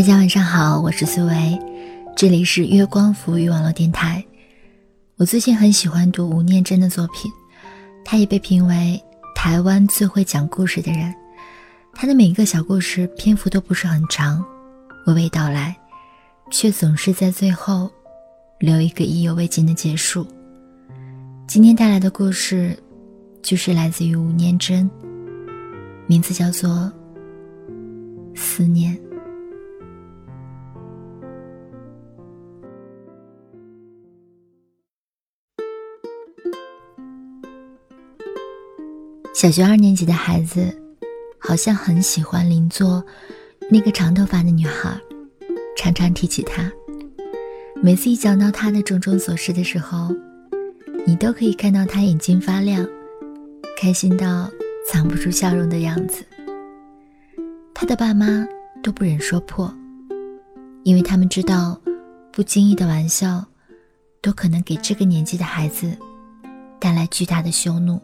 大家晚上好，我是苏维，这里是月光浮语网络电台。我最近很喜欢读吴念真的作品，他也被评为台湾最会讲故事的人。他的每一个小故事篇幅都不是很长，娓娓道来，却总是在最后留一个意犹未尽的结束。今天带来的故事，就是来自于吴念真，名字叫做《思念》。小学二年级的孩子，好像很喜欢邻座那个长头发的女孩，常常提起她。每次一讲到她的种种琐事的时候，你都可以看到她眼睛发亮，开心到藏不住笑容的样子。他的爸妈都不忍说破，因为他们知道，不经意的玩笑，都可能给这个年纪的孩子带来巨大的羞怒。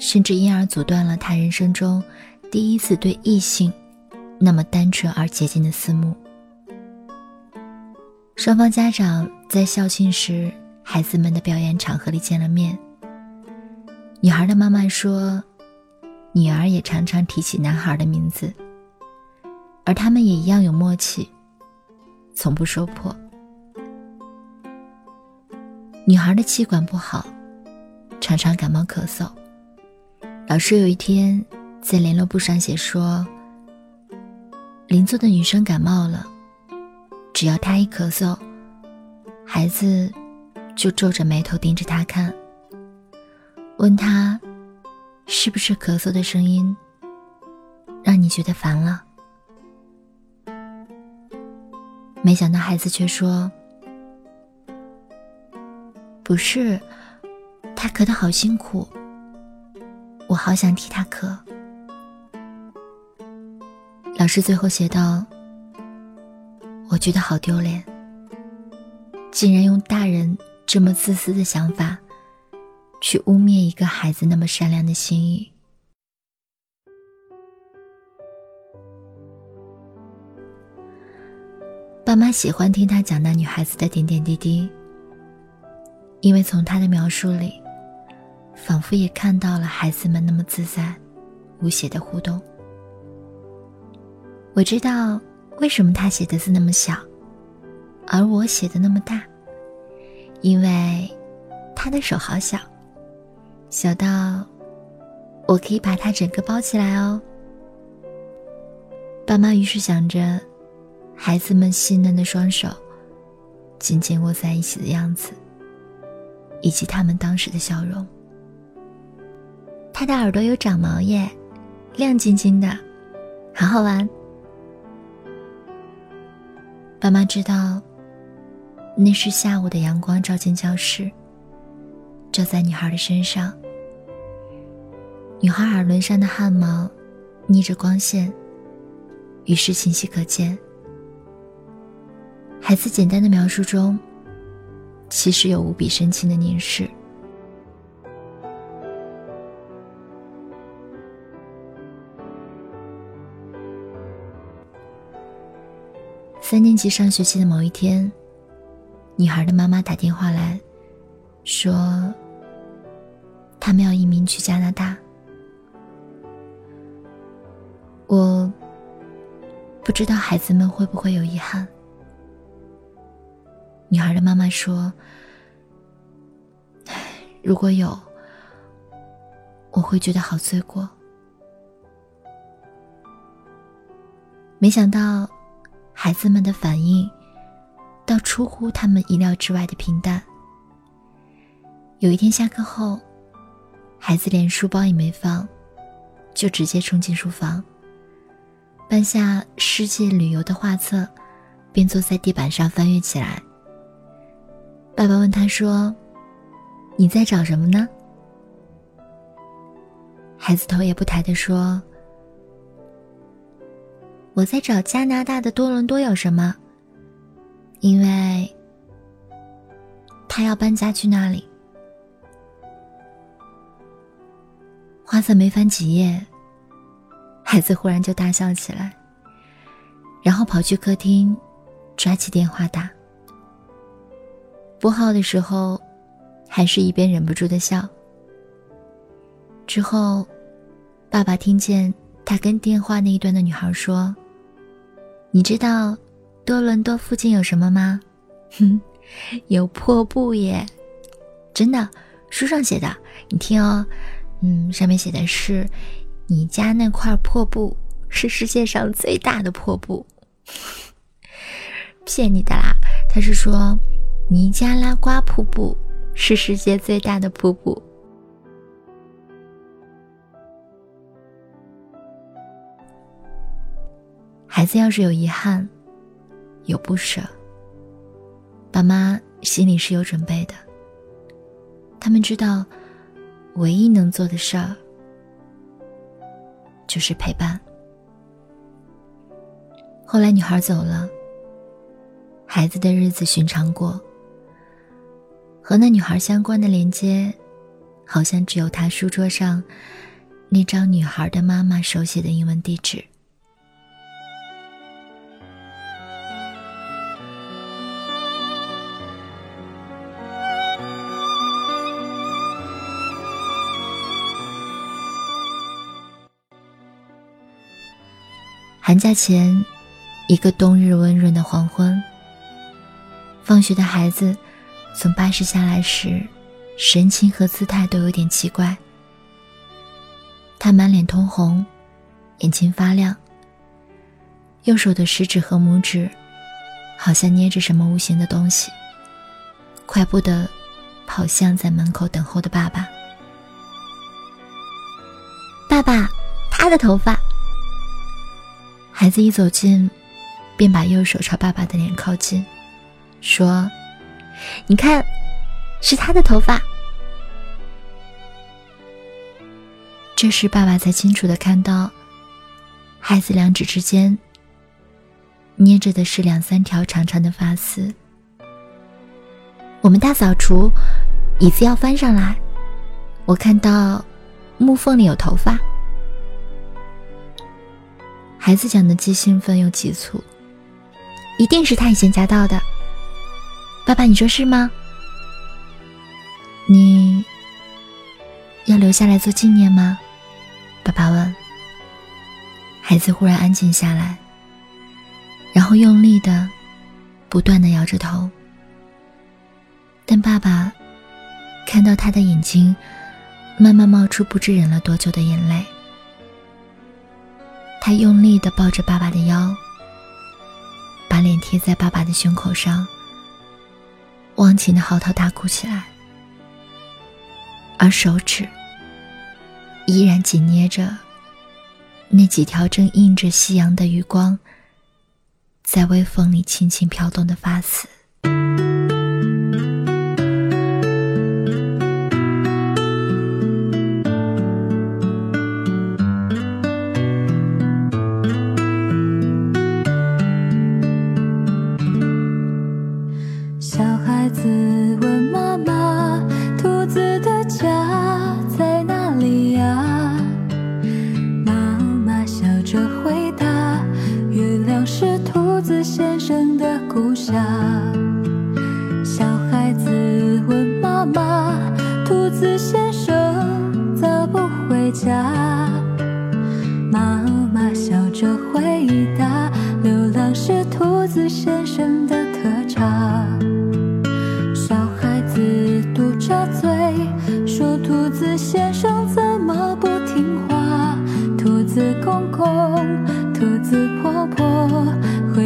甚至因而阻断了他人生中第一次对异性那么单纯而洁净的思慕。双方家长在校庆时孩子们的表演场合里见了面。女孩的妈妈说，女儿也常常提起男孩的名字，而他们也一样有默契，从不说破。女孩的气管不好，常常感冒咳嗽。老师有一天在联络簿上写说：“邻座的女生感冒了，只要她一咳嗽，孩子就皱着眉头盯着她看，问她是不是咳嗽的声音让你觉得烦了？”没想到孩子却说：“不是，他咳得好辛苦。”我好想替他咳。老师最后写道：“我觉得好丢脸，竟然用大人这么自私的想法，去污蔑一个孩子那么善良的心意。”爸妈喜欢听他讲那女孩子的点点滴滴，因为从他的描述里。仿佛也看到了孩子们那么自在、无邪的互动。我知道为什么他写的字那么小，而我写的那么大，因为他的手好小，小到我可以把他整个包起来哦。爸妈于是想着孩子们细嫩的双手紧紧握在一起的样子，以及他们当时的笑容。他的耳朵有长毛耶，亮晶晶的，好好玩。爸妈知道，那是下午的阳光照进教室，照在女孩的身上。女孩耳轮上的汗毛逆着光线，于是清晰可见。孩子简单的描述中，其实有无比深情的凝视。三年级上学期的某一天，女孩的妈妈打电话来说，他们要移民去加拿大。我不知道孩子们会不会有遗憾。女孩的妈妈说：“如果有，我会觉得好罪过。”没想到。孩子们的反应，倒出乎他们意料之外的平淡。有一天下课后，孩子连书包也没放，就直接冲进书房，搬下世界旅游的画册，便坐在地板上翻阅起来。爸爸问他说：“你在找什么呢？”孩子头也不抬的说。我在找加拿大的多伦多有什么？因为他要搬家去那里。花色没翻几页，孩子忽然就大笑起来。然后跑去客厅，抓起电话打。拨号的时候，还是一边忍不住的笑。之后，爸爸听见他跟电话那一端的女孩说：“你知道多伦多附近有什么吗？哼，有破布耶！真的，书上写的。你听哦，嗯，上面写的是，你家那块破布是世界上最大的破布。骗你的啦，他是说，尼加拉瓜瀑布是世界最大的瀑布。”孩子要是有遗憾，有不舍，爸妈心里是有准备的。他们知道，唯一能做的事儿就是陪伴。后来女孩走了，孩子的日子寻常过。和那女孩相关的连接，好像只有他书桌上那张女孩的妈妈手写的英文地址。寒假前，一个冬日温润的黄昏。放学的孩子从巴士下来时，神情和姿态都有点奇怪。他满脸通红，眼睛发亮，右手的食指和拇指好像捏着什么无形的东西，快步的跑向在门口等候的爸爸。爸爸，他的头发。孩子一走近，便把右手朝爸爸的脸靠近，说：“你看，是他的头发。”这时，爸爸才清楚的看到，孩子两指之间捏着的是两三条长长的发丝。我们大扫除，椅子要翻上来，我看到木缝里有头发。孩子讲的既兴奋又急促，一定是他以前夹到的。爸爸，你说是吗？你要留下来做纪念吗？爸爸问。孩子忽然安静下来，然后用力的、不断的摇着头。但爸爸看到他的眼睛慢慢冒出不知忍了多久的眼泪。他用力的抱着爸爸的腰，把脸贴在爸爸的胸口上，忘情的嚎啕大哭起来，而手指依然紧捏着那几条正映着夕阳的余光，在微风里轻轻飘动的发丝。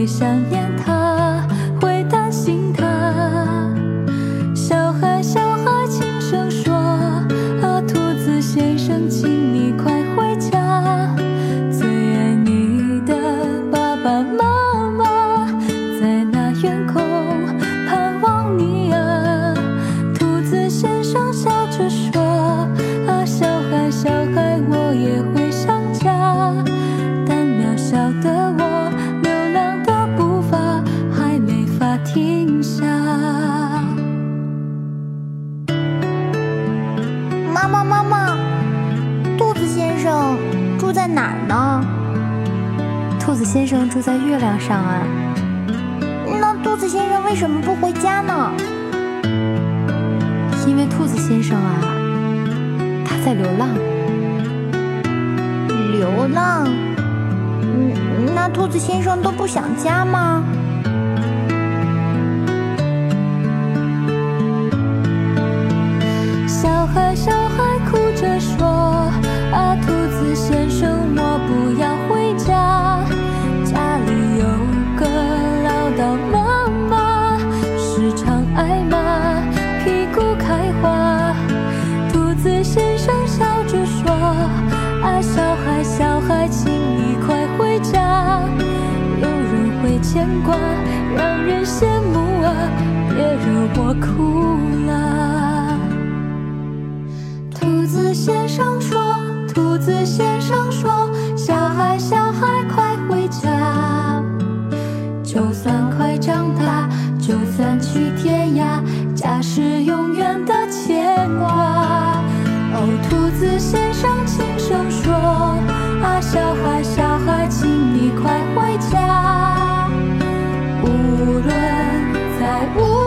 想念哪儿呢？兔子先生住在月亮上啊。那兔子先生为什么不回家呢？因为兔子先生啊，他在流浪。流浪？嗯，那兔子先生都不想家吗？去天涯家是永远的牵挂。哦兔子先生轻声说啊小孩小孩请你快回家。无论在无